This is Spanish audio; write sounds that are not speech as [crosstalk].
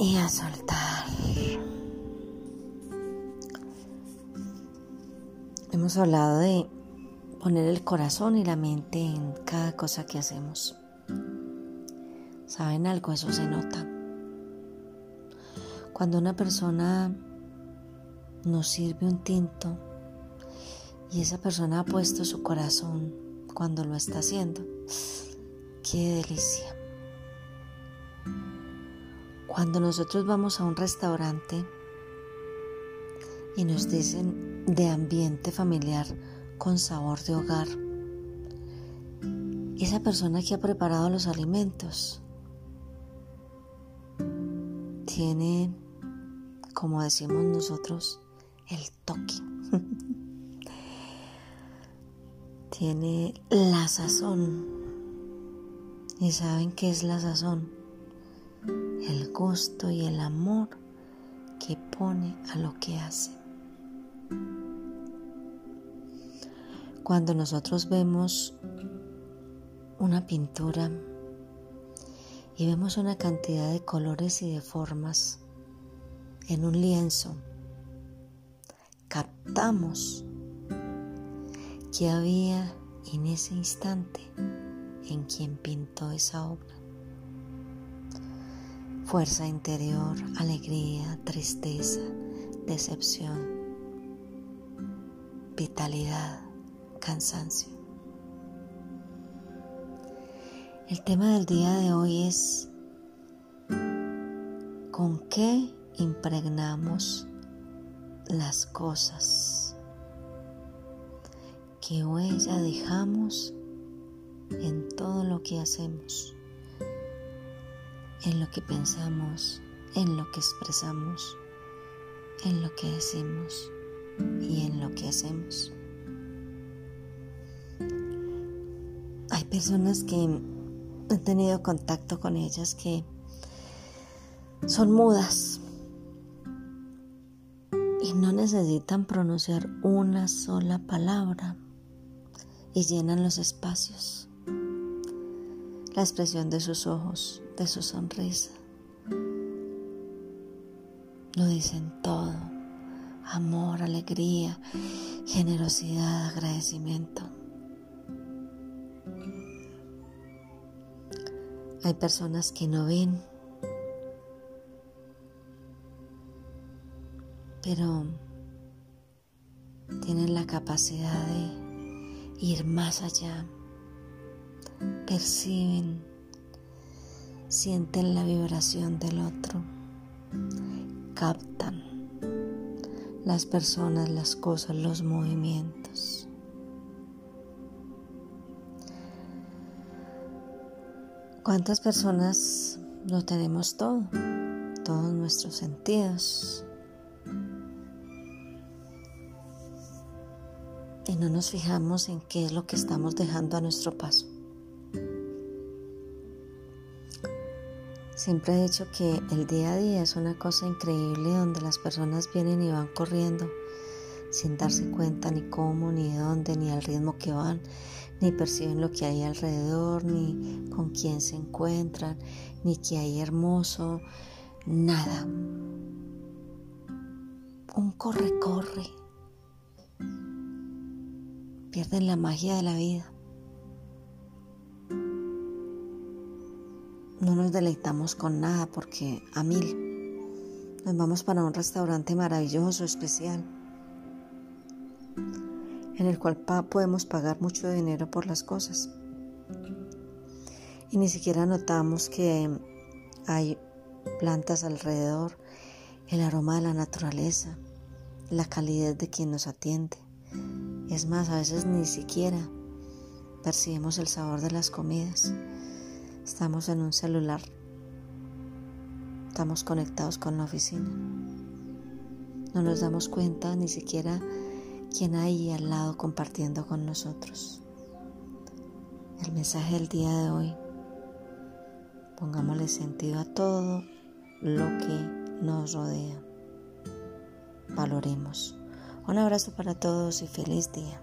y a soltar. Hemos hablado de poner el corazón y la mente en cada cosa que hacemos. ¿Saben algo? Eso se nota. Cuando una persona nos sirve un tinto y esa persona ha puesto su corazón cuando lo está haciendo, qué delicia. Cuando nosotros vamos a un restaurante y nos dicen de ambiente familiar con sabor de hogar, esa persona que ha preparado los alimentos tiene, como decimos nosotros, el toque. [laughs] tiene la sazón. ¿Y saben qué es la sazón? El gusto y el amor que pone a lo que hace. Cuando nosotros vemos una pintura y vemos una cantidad de colores y de formas en un lienzo, captamos que había en ese instante en quien pintó esa obra fuerza interior, alegría, tristeza, decepción, vitalidad, cansancio. El tema del día de hoy es con qué impregnamos las cosas, qué huella dejamos en todo lo que hacemos en lo que pensamos, en lo que expresamos, en lo que decimos y en lo que hacemos. Hay personas que he tenido contacto con ellas que son mudas y no necesitan pronunciar una sola palabra y llenan los espacios. La expresión de sus ojos, de su sonrisa. Lo dicen todo. Amor, alegría, generosidad, agradecimiento. Hay personas que no ven, pero tienen la capacidad de ir más allá, perciben sienten la vibración del otro, captan las personas, las cosas, los movimientos. ¿Cuántas personas lo tenemos todo? Todos nuestros sentidos. Y no nos fijamos en qué es lo que estamos dejando a nuestro paso. Siempre he dicho que el día a día es una cosa increíble donde las personas vienen y van corriendo sin darse cuenta ni cómo, ni dónde, ni al ritmo que van, ni perciben lo que hay alrededor, ni con quién se encuentran, ni qué hay hermoso, nada. Un corre-corre. Pierden la magia de la vida. No nos deleitamos con nada porque a mil nos vamos para un restaurante maravilloso, especial, en el cual podemos pagar mucho dinero por las cosas. Y ni siquiera notamos que hay plantas alrededor, el aroma de la naturaleza, la calidez de quien nos atiende. Es más, a veces ni siquiera percibimos el sabor de las comidas. Estamos en un celular Estamos conectados con la oficina. No nos damos cuenta ni siquiera quién hay al lado compartiendo con nosotros. El mensaje del día de hoy, pongámosle sentido a todo lo que nos rodea. Valoremos. Un abrazo para todos y feliz día.